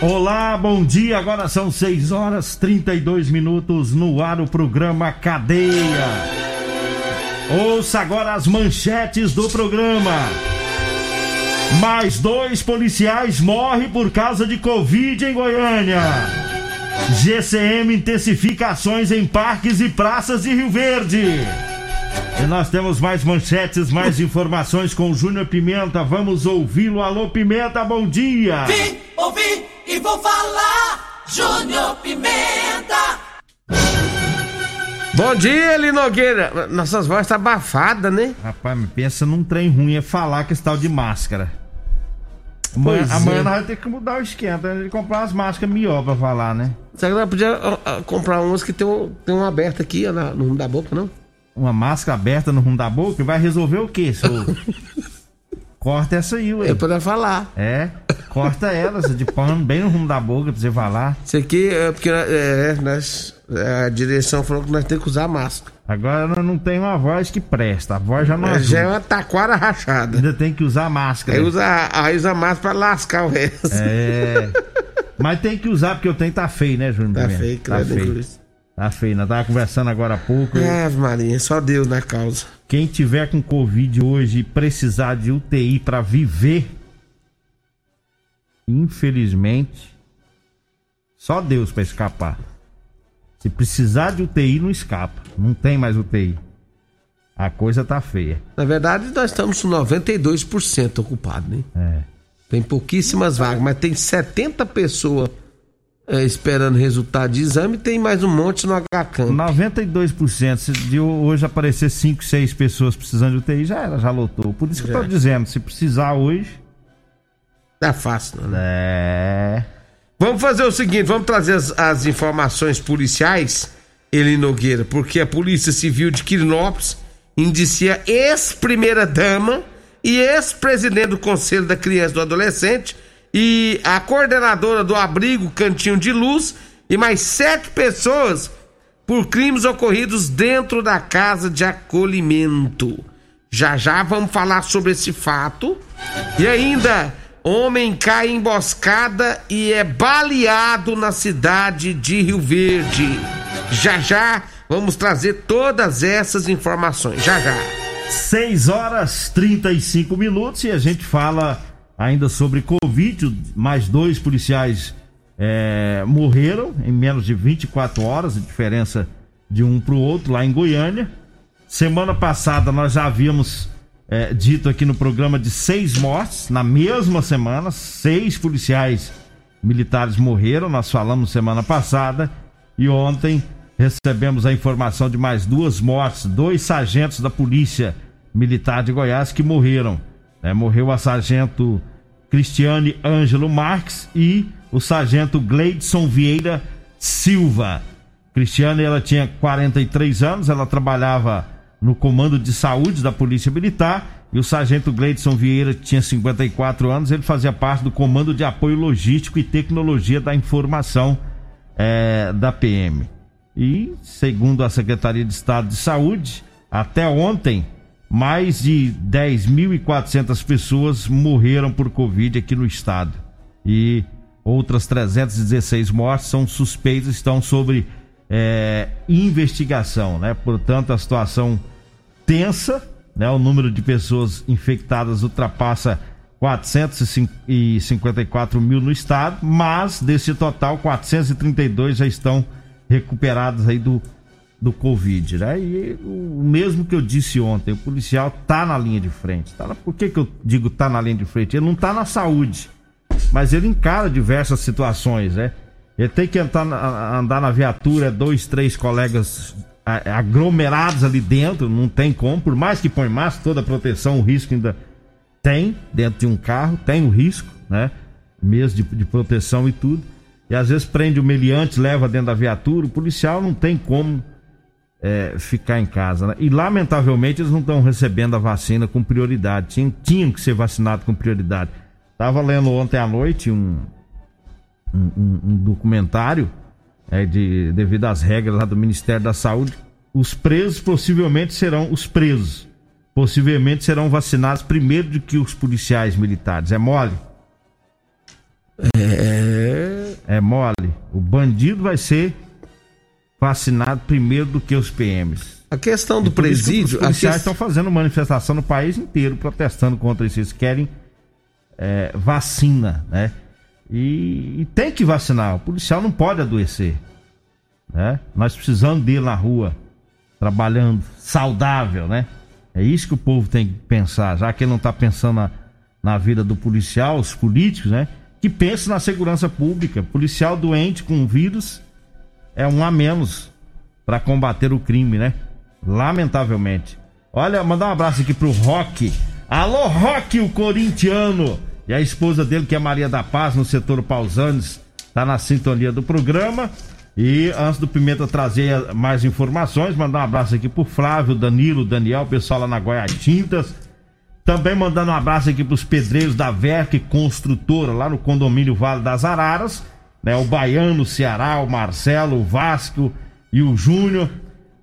Olá, bom dia. Agora são 6 horas 32 minutos no ar o programa Cadeia. Ouça agora as manchetes do programa. Mais dois policiais morrem por causa de Covid em Goiânia. GCM intensifica ações em parques e praças de Rio Verde. E nós temos mais manchetes, mais informações com o Júnior Pimenta. Vamos ouvi-lo. Alô, Pimenta, bom dia. Vim, ouvi e vou falar. Júnior Pimenta. Bom dia, Eli Nogueira. Nossas vozes tá abafada, né? Rapaz, me pensa num trem ruim é falar que esse tal de máscara. Amanhã, Pois amanhã é. nós vamos ter que mudar o esquema. Tem que comprar umas máscaras melhor pra falar, né? Será que nós podíamos comprar umas que tem um, tem um aberto aqui ó, no rumo da boca, não? Uma máscara aberta no rumo da boca vai resolver o quê, senhor? Corta essa aí, ué. Eu poder falar. É, corta ela, essa de pano, bem no rumo da boca pra você falar. Isso aqui é porque é, nós, a direção falou que nós temos que usar máscara. Agora eu não tenho uma voz que presta, a voz já não É, já é uma taquara rachada. Ainda tem que usar máscara. Aí usa, aí usa máscara pra lascar o resto. É. Mas tem que usar porque o trem tá feio, né, Júnior? Tá Pimenta? feio, tá feio. Tá feio, nós tava conversando agora há pouco. Ave Maria, só Deus na causa. Quem tiver com Covid hoje e precisar de UTI pra viver, infelizmente, só Deus pra escapar. Se precisar de UTI, não escapa. Não tem mais UTI. A coisa tá feia. Na verdade, nós estamos com 92% ocupado, né? É. Tem pouquíssimas vagas, mas tem 70 pessoas é, esperando resultado de exame e tem mais um monte no HCAM. 92%. Se de hoje aparecer 5, 6 pessoas precisando de UTI, já era, já lotou. Por isso que eu Já. tô dizendo, se precisar hoje. Tá fácil, não, né? É. Vamos fazer o seguinte, vamos trazer as, as informações policiais, Eli Nogueira, porque a Polícia Civil de Quirinópolis indicia ex-primeira-dama e ex-presidente do Conselho da Criança e do Adolescente e a coordenadora do abrigo Cantinho de Luz e mais sete pessoas por crimes ocorridos dentro da casa de acolhimento. Já já vamos falar sobre esse fato. E ainda, homem cai em emboscada e é baleado na cidade de Rio Verde. Já já vamos trazer todas essas informações. Já já. 6 horas 35 minutos e a gente fala ainda sobre Covid. Mais dois policiais é, morreram em menos de 24 horas, a diferença de um para o outro lá em Goiânia. Semana passada nós já havíamos é, dito aqui no programa de seis mortes na mesma semana, seis policiais militares morreram. Nós falamos semana passada e ontem recebemos a informação de mais duas mortes, dois sargentos da Polícia Militar de Goiás que morreram. É, morreu a sargento Cristiane Ângelo Marques e o sargento Gleidson Vieira Silva. Cristiane, ela tinha 43 anos, ela trabalhava no comando de saúde da Polícia Militar e o sargento Gleidson Vieira tinha 54 anos, ele fazia parte do comando de apoio logístico e tecnologia da informação é, da PM. E, segundo a Secretaria de Estado de Saúde, até ontem, mais de 10.400 pessoas morreram por Covid aqui no estado. E outras 316 mortes são suspeitas, estão sobre é, investigação, né? Portanto, a situação tensa, né? O número de pessoas infectadas ultrapassa 454 mil no estado, mas desse total, 432 já estão recuperados aí do, do Covid, né? E o mesmo que eu disse ontem, o policial tá na linha de frente. Tá na, por que, que eu digo tá na linha de frente? Ele não tá na saúde, mas ele encara diversas situações, né? Ele tem que entrar, andar na viatura, dois, três colegas aglomerados ali dentro, não tem como, por mais que põe máscara, toda a proteção, o risco ainda tem dentro de um carro, tem o risco, né? Mesmo de, de proteção e tudo. E às vezes prende o meliante, leva dentro da viatura, o policial não tem como é, ficar em casa. Né? E lamentavelmente eles não estão recebendo a vacina com prioridade. Tinham, tinham que ser vacinados com prioridade. Tava lendo ontem à noite um, um, um documentário é, de, devido às regras lá do Ministério da Saúde. Os presos possivelmente serão os presos possivelmente serão vacinados primeiro do que os policiais militares. É mole? É. É mole. O bandido vai ser vacinado primeiro do que os PMs. A questão do presídio. Os policiais estão fazendo manifestação no país inteiro protestando contra isso. Eles querem é, vacina, né? E, e, tem que vacinar. O policial não pode adoecer. Né? Nós precisamos dele na rua, trabalhando, saudável, né? É isso que o povo tem que pensar, já que ele não está pensando na, na vida do policial, os políticos, né? Que pense na segurança pública. Policial doente com vírus é um a menos para combater o crime, né? Lamentavelmente. Olha, mandar um abraço aqui pro Rock. Alô, Rock, o corintiano. E a esposa dele, que é Maria da Paz, no setor Pausanes, tá na sintonia do programa. E antes do Pimenta trazer mais informações, mandar um abraço aqui pro Flávio, Danilo, Daniel, pessoal lá na Goiás Tintas. Também mandando um abraço aqui pros pedreiros da Verc Construtora, lá no condomínio Vale das Araras. Né, o Baiano, o Ceará, o Marcelo, o Vasco e o Júnior.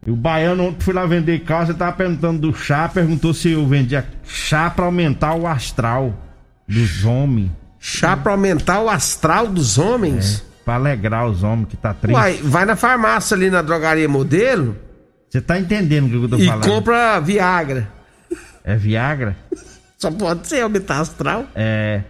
E o Baiano, ontem fui lá vender carro, você tava perguntando do chá, perguntou se eu vendia chá para aumentar o astral dos homens. Chá para aumentar o astral dos homens? É. Pra alegrar os homens que tá triste. Uai, vai na farmácia ali na drogaria modelo. Você tá entendendo o que eu tô e falando? E compra Viagra. É Viagra? Só pode ser aumentar astral. É.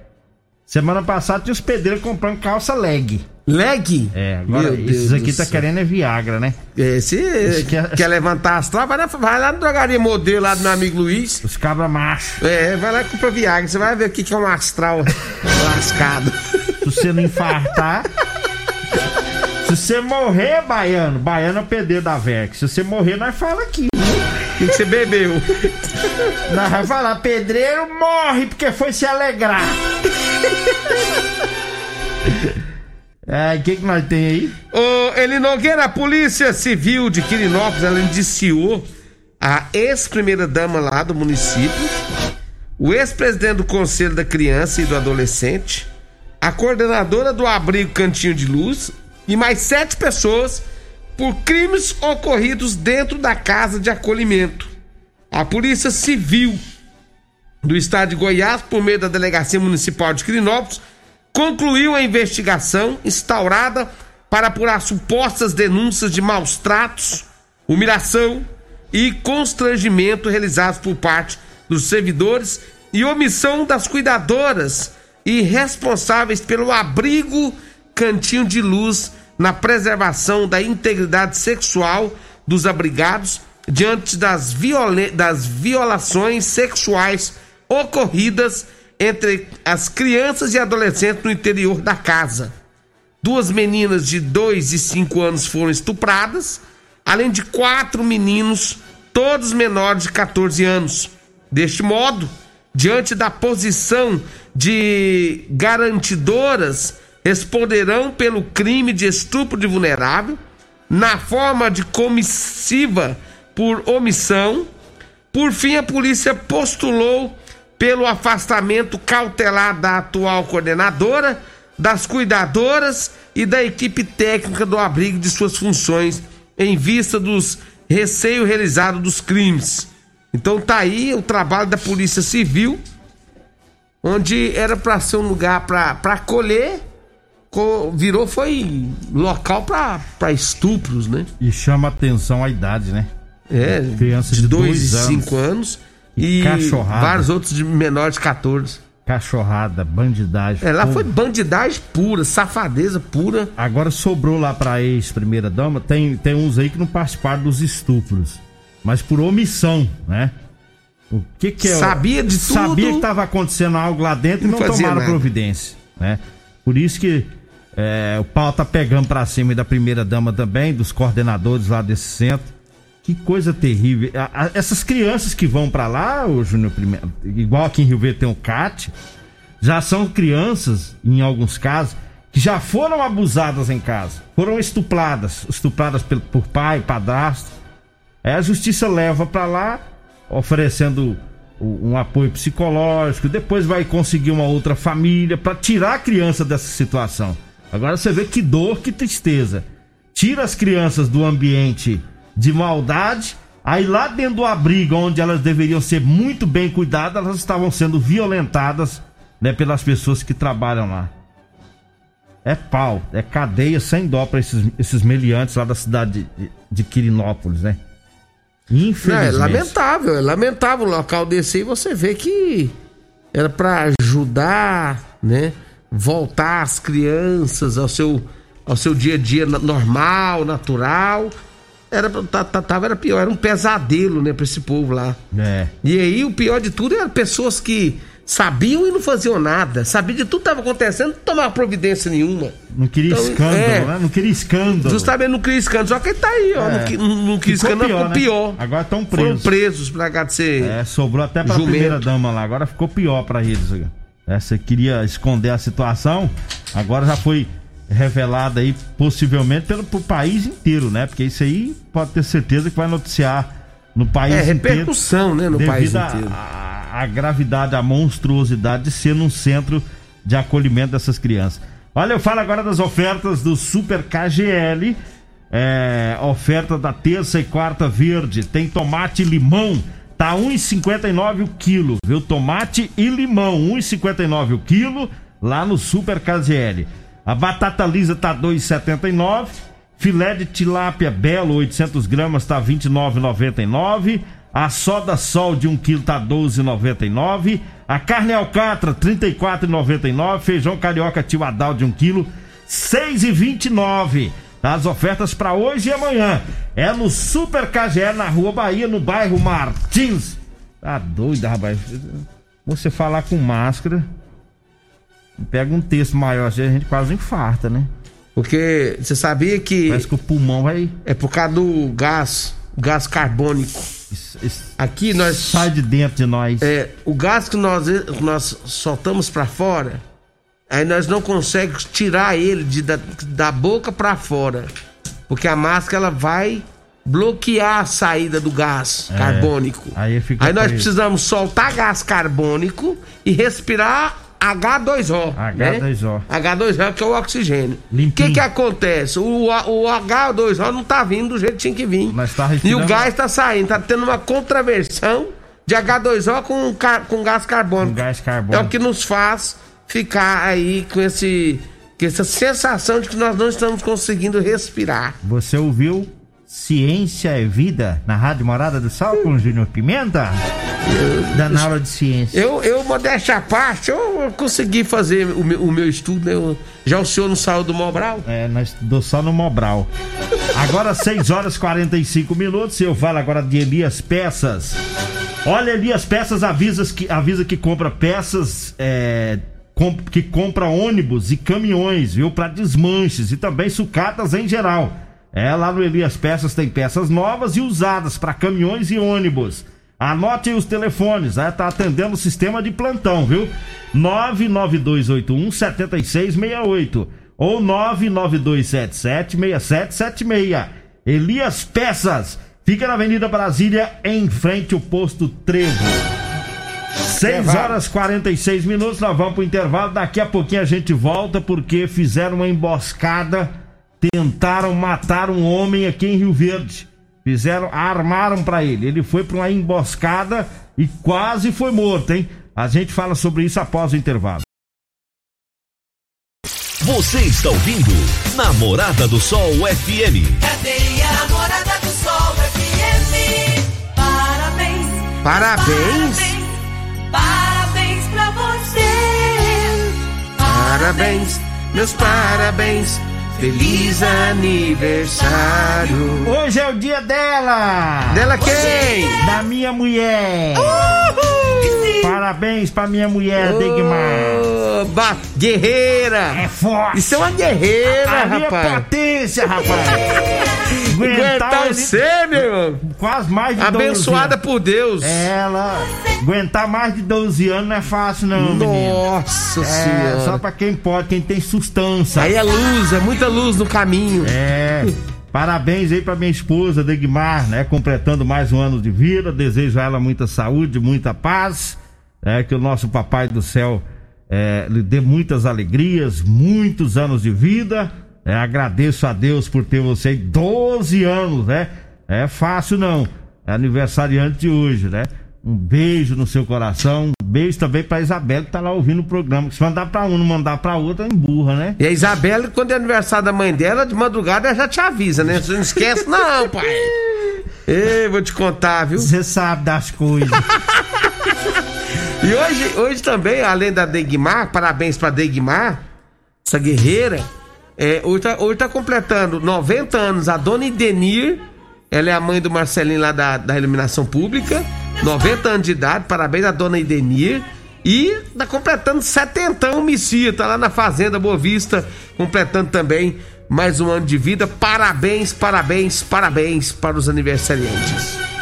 Semana passada tinha os pedreiros comprando calça leg. Leg? É, agora Meu esses Deus aqui tá céu. querendo é Viagra, né? É, se quer... quer levantar astral, vai, na, vai lá na drogaria modelo lá do meu amigo Luiz. Os cabra macho. É, vai lá e compra Viagra. Você vai ver o que, é um astral lascado. Se você não infartar. Se você morrer, baiano, baiano é o PD da VEC. Se você morrer, nós fala aqui. O que você bebeu? Nós vai falar, pedreiro morre porque foi se alegrar. É, o que, que nós tem aí? Ô, Eli Nogueira, a Polícia Civil de Quirinópolis, ela indiciou a ex-primeira-dama lá do município, o ex-presidente do Conselho da Criança e do Adolescente, a coordenadora do abrigo Cantinho de Luz, e mais sete pessoas por crimes ocorridos dentro da casa de acolhimento. A Polícia Civil do Estado de Goiás, por meio da Delegacia Municipal de Quirinópolis, concluiu a investigação instaurada para apurar supostas denúncias de maus tratos, humilhação e constrangimento realizados por parte dos servidores e omissão das cuidadoras e responsáveis pelo abrigo cantinho de luz na preservação da integridade sexual dos abrigados diante das, das violações sexuais ocorridas entre as crianças e adolescentes no interior da casa. Duas meninas de 2 e 5 anos foram estupradas, além de quatro meninos, todos menores de 14 anos. Deste modo, diante da posição de garantidoras responderão pelo crime de estupro de vulnerável, na forma de comissiva por omissão. Por fim, a polícia postulou pelo afastamento cautelar da atual coordenadora, das cuidadoras e da equipe técnica do abrigo de suas funções em vista dos receio realizado dos crimes. Então tá aí o trabalho da Polícia Civil, onde era para ser um lugar para acolher, co- virou foi local para estupros, né? E chama atenção a idade, né? É, Crianças de de 2 dois e anos. 5 anos E e cachorrada. vários outros de menores de 14. Cachorrada, bandidagem. É, lá Pô, foi bandidagem pura, safadeza pura. Agora sobrou lá pra ex-primeira dama, tem, tem uns aí que não participaram dos estupros. Mas por omissão, né? O que que é? Sabia de tudo. Sabia que tava acontecendo algo lá dentro e Não não tomaram nada. providência, né? Por isso que é, o pau tá pegando pra cima da primeira dama também, dos coordenadores lá desse centro. Que coisa terrível. A- a- essas crianças que vão pra lá, o Júnior Pimenta, igual aqui em Rio Verde tem o CAT, já são crianças, em alguns casos, que já foram abusadas em casa, foram estupradas, estupradas pelo- por pai, padrasto. Aí a justiça leva pra lá, oferecendo um apoio psicológico, depois vai conseguir uma outra família pra tirar a criança dessa situação. Agora você vê que dor, que tristeza. Tira as crianças do ambiente de maldade, aí lá dentro do abrigo onde elas deveriam ser muito bem cuidadas, elas estavam sendo violentadas, né, pelas pessoas que trabalham lá. É pau, é cadeia sem dó pra esses, esses meliantes lá da cidade de, de Quirinópolis, né? Não, é Infelizmente. lamentável, é lamentável um local desse aí você vê que era pra ajudar, né? Voltar as crianças ao seu, ao seu dia a dia normal, natural. Era, tá- tá- tava, era pior, era um pesadelo, né, pra esse povo lá. É. E aí o pior de tudo eram pessoas que sabiam e não faziam nada. Sabiam de tudo que estava acontecendo, não tomavam providência nenhuma. Não queria Então, escândalo, é. né? Não queria escândalo. Justamente não queria escândalo. Só que ele tá aí, ó. É. Não, não, não Ficou escândalo, pior, ficou né? pior. Agora estão Foram presos. presos pra cá de ser. É, sobrou até pra Jumento. primeira dama lá. Agora ficou pior pra eles. É, você queria esconder a situação, agora já foi revelada aí, possivelmente, pelo pro país inteiro, né? Porque isso aí pode ter certeza que vai noticiar no país É, inteiro. repercussão, né, no devido país inteiro. A, a gravidade, a monstruosidade de ser num centro de acolhimento dessas crianças. Olha, eu falo agora das ofertas do Super KGL. É, oferta da terça e quarta verde. Tem tomate e limão. Tá 1,59 o quilo, viu? Tomate e limão, 1,59 o quilo, lá no Super KGL. A batata lisa tá 2,79. Filé de tilápia belo, 800 gramas, tá 29,99. A soda sol de 1 quilo tá 12,99. A carne alcatra, 34,99. Feijão carioca tio Adal de 1 quilo, 6,29. As ofertas para hoje e amanhã. É no Super KGL, na Rua Bahia, no bairro Martins. Tá doido, rapaz. Você falar com máscara, pega um texto maior, assim, a gente quase infarta, né? Porque você sabia que Parece que o pulmão vai. é por causa do gás, gás carbônico. Aqui nós. Sai de dentro de nós. É, o gás que nós, nós soltamos pra fora, aí nós não conseguimos tirar ele de, da, da boca pra fora. Porque a máscara ela vai bloquear a saída do gás carbônico. aí fica nós preso. precisamos soltar gás carbônico e respirar H2O. né? H2O. H2O que é o oxigênio. O que que acontece? O, o H2O não tá vindo do jeito que tinha que vir. Mas tá e o gás tá saindo, tá tendo uma contraversão de H2O com, com gás carbônico. Com gás É carbônico. o que nos faz ficar aí com esse com essa sensação de que nós não estamos conseguindo respirar. Você ouviu Ciência é Vida na Rádio Morada do Sol com o Júnior Pimenta? Dando aula de ciência. Eu, eu modéstia à parte, eu consegui fazer o meu, o meu estudo, né? Eu- já o senhor não saiu do Mobral? É, nós estudou só no Mobral. Agora 6 horas e 45 minutos. Eu falo agora de Elias Peças. Olha, Elias Peças avisa que, avisa que compra peças. é, que compra ônibus e caminhões, viu? Para desmanches e também sucatas em geral. É, lá no Elias Peças tem peças novas e usadas para caminhões e ônibus. Anote aí os telefones, né? Tá atendendo o sistema de plantão, viu? 99281 7668 ou 99277 6776. Elias Peças, fica na Avenida Brasília, em frente ao posto Trevo. 6 horas 46 minutos, nós vamos pro intervalo. Daqui a pouquinho a gente volta porque fizeram uma emboscada, tentaram matar um homem aqui em Rio Verde. Fizeram, armaram pra ele. Ele foi pra uma emboscada e quase foi morto, hein? A gente fala sobre isso após o intervalo. Você está ouvindo Namorada do Sol FM. Cadeia Namorada do Sol FM. Parabéns. Parabéns. Parabéns, parabéns pra você. Parabéns, meus parabéns. Feliz aniversário. Hoje é o dia dela! Dela quem? Da minha mulher! Parabéns pra minha mulher, Degmar! Oba, guerreira! É forte! Isso é uma guerreira, a minha rapaz! potência, rapaz! Aguentar você, meu irmão! quase mais de 12 Abençoada por Deus! Ela aguentar mais de 12 anos não é fácil, não, menino. Nossa É, senhora! só pra quem pode, quem tem sustância. Aí é luz, é muita luz no caminho. É. Parabéns aí pra minha esposa, Degmar, né? Completando mais um ano de vida. Desejo a ela muita saúde, muita paz. É, que o nosso Papai do Céu é, lhe dê muitas alegrias, muitos anos de vida. É, agradeço a Deus por ter você aí 12 anos, né? É fácil não. É aniversariante de hoje, né? Um beijo no seu coração. Um beijo também pra Isabela que tá lá ouvindo o programa. Se mandar pra um, não mandar pra outra, emburra, né? E a Isabela, quando é aniversário da mãe dela, de madrugada ela já te avisa, né? Você não esquece, não, pai. Ei, vou te contar, viu? Você sabe das coisas. E hoje, hoje também, além da Degmar, parabéns pra Degmar, essa guerreira. É, hoje, tá, hoje tá completando 90 anos a dona Idenir. Ela é a mãe do Marcelinho lá da, da iluminação pública. 90 anos de idade, parabéns à dona Idenir. E tá completando 70 o Messia, tá lá na Fazenda Boa Vista, completando também mais um ano de vida. Parabéns, parabéns, parabéns para os aniversariantes.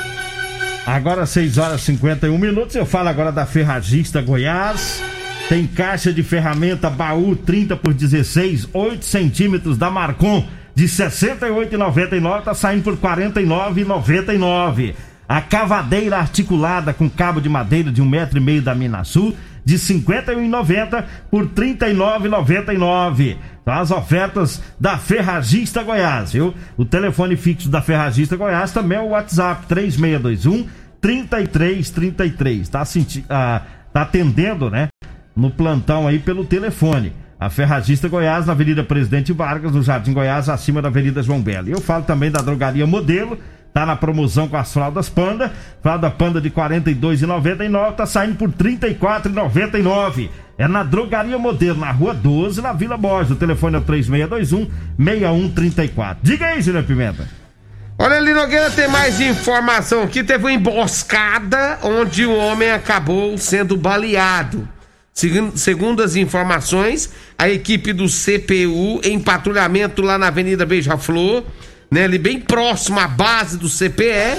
Agora 6 horas e 51 minutos. Eu falo agora da Ferragista Goiás. Tem caixa de ferramenta baú 30 por 16, 8 centímetros da Marcon de R$ 68,99. Tá saindo por R$ 49,99. A cavadeira articulada com cabo de madeira de um metro e meio da Minasul de R$ 51,90 por R$ 39,99. As ofertas da Ferragista Goiás, viu? O telefone fixo da Ferragista Goiás também é o WhatsApp 3621 3333. Tá, senti ah, tá atendendo, né? No plantão aí pelo telefone. A Ferragista Goiás, na Avenida Presidente Vargas, no Jardim Goiás, acima da Avenida João Belo. Eu falo também da Drogaria Modelo, tá na promoção com as fraldas Panda. Fralda Panda de R$ 42,99, tá saindo por R$ 34,99. É na Drogaria Modelo, na Rua 12, na Vila Borges. O telefone é o 3621 6134. Diga aí, Júnior Pimenta. Olha ali, Nogueira, tem mais informação aqui. Teve uma emboscada onde o homem acabou sendo baleado. Segundo, segundo as informações, a equipe do CPU em patrulhamento lá na Avenida Beija-Flor, né, ali bem próximo à base do CPE,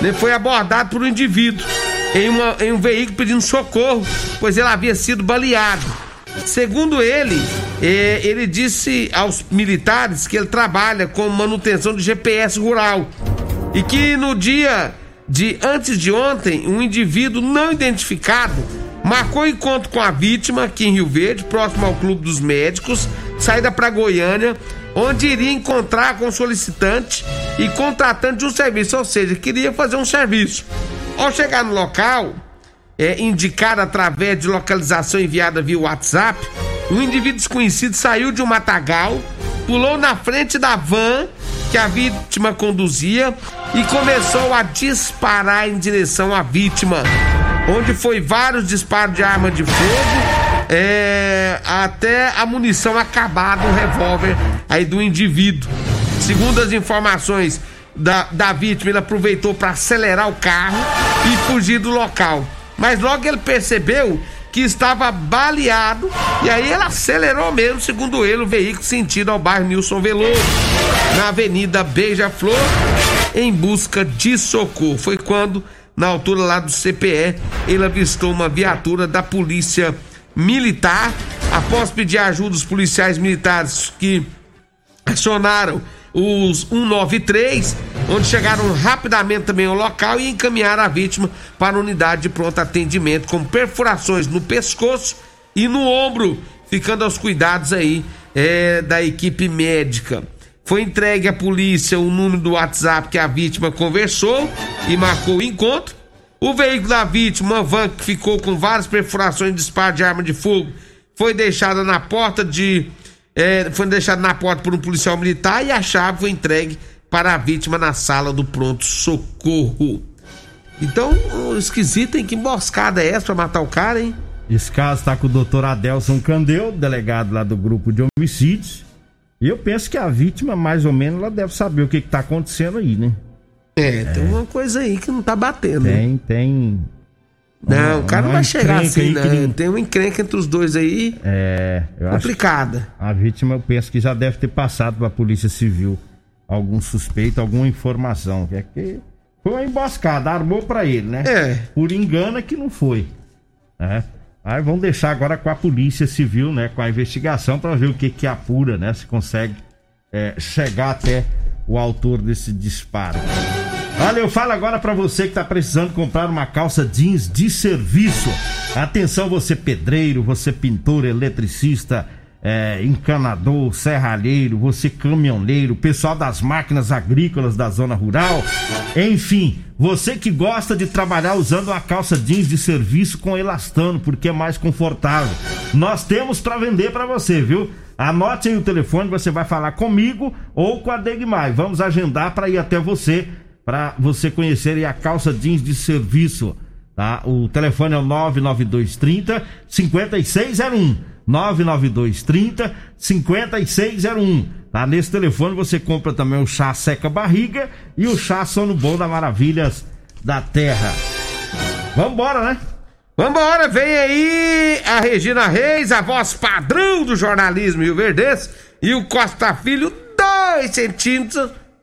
né, foi abordado por um indivíduo em, uma- em um veículo pedindo socorro, pois ele havia sido baleado. Segundo ele, eh, ele disse aos militares que ele trabalha com manutenção de GPS rural e que no dia de antes de ontem, um indivíduo não identificado marcou encontro com a vítima aqui em Rio Verde, próximo ao Clube dos Médicos, saída para Goiânia, onde iria encontrar com o solicitante e contratante de um serviço, ou seja, queria fazer um serviço. Ao chegar no local, é, indicado através de localização enviada via WhatsApp, um indivíduo desconhecido saiu de um matagal, pulou na frente da van que a vítima conduzia e começou a disparar em direção à vítima, onde foi vários disparos de arma de fogo, é, até a munição acabar do revólver aí do indivíduo. Segundo as informações da, da vítima, ele aproveitou para acelerar o carro e fugir do local. Mas logo ele percebeu que estava baleado e aí ele acelerou mesmo, segundo ele, o veículo sentido ao bairro Nilson Veloso, na Avenida Beija-Flor, em busca de socorro. Foi quando, na altura lá do CPE, ele avistou uma viatura da Polícia Militar. Após pedir ajuda dos policiais militares que acionaram os 193, onde chegaram rapidamente também ao local e encaminharam a vítima para a unidade de pronto atendimento com perfurações no pescoço e no ombro, ficando aos cuidados aí é, da equipe médica. Foi entregue à polícia o número do WhatsApp que a vítima conversou e marcou o encontro. O veículo da vítima, uma van que ficou com várias perfurações de disparo de arma de fogo, foi deixada na porta de. É, foi deixada na porta por um policial militar e a chave foi entregue para a vítima na sala do pronto-socorro. Então, esquisito, hein? Que emboscada é essa pra matar o cara, hein? Esse caso está com o doutor Adelson Candeu, delegado lá do grupo de homicídios. E eu penso que a vítima, mais ou menos, ela deve saber o que está acontecendo aí, né? É, é, tem uma coisa aí que não tá batendo. Tem, tem. Não, o cara não vai chegar assim, não. Que... Tem uma encrenca entre os dois aí. É, complicada. a vítima, eu penso que já deve ter passado para a Polícia Civil algum suspeito, alguma informação. Que é que foi uma emboscada, armou para ele, né? É. Por engano é que não foi. Né? Aí vamos deixar agora com a Polícia Civil, né? Com a investigação para ver o que que apura, né? Se consegue é, chegar até o autor desse disparo. Olha, eu falo agora para você que está precisando comprar uma calça jeans de serviço. Atenção, você pedreiro, você pintor, eletricista, é, encanador, serralheiro, você caminhoneiro, pessoal das máquinas agrícolas da zona rural, enfim, você que gosta de trabalhar usando uma calça jeans de serviço com elastano, porque é mais confortável. Nós temos para vender para você, viu? Anote aí o telefone, você vai falar comigo ou com a Degmai. Vamos agendar para ir até você, para você conhecer a calça jeans de serviço, tá? O telefone é o 99230 5601. 99230 5601. Tá? Nesse telefone você compra também o chá seca barriga e o chá sono bom da Maravilhas da Terra. Vambora, né? Vambora, vem aí a Regina Reis, a voz padrão do jornalismo Rio Verdes, e o Costa Filho, dois centímetros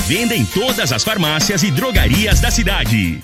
Venda em todas as farmácias e drogarias da cidade.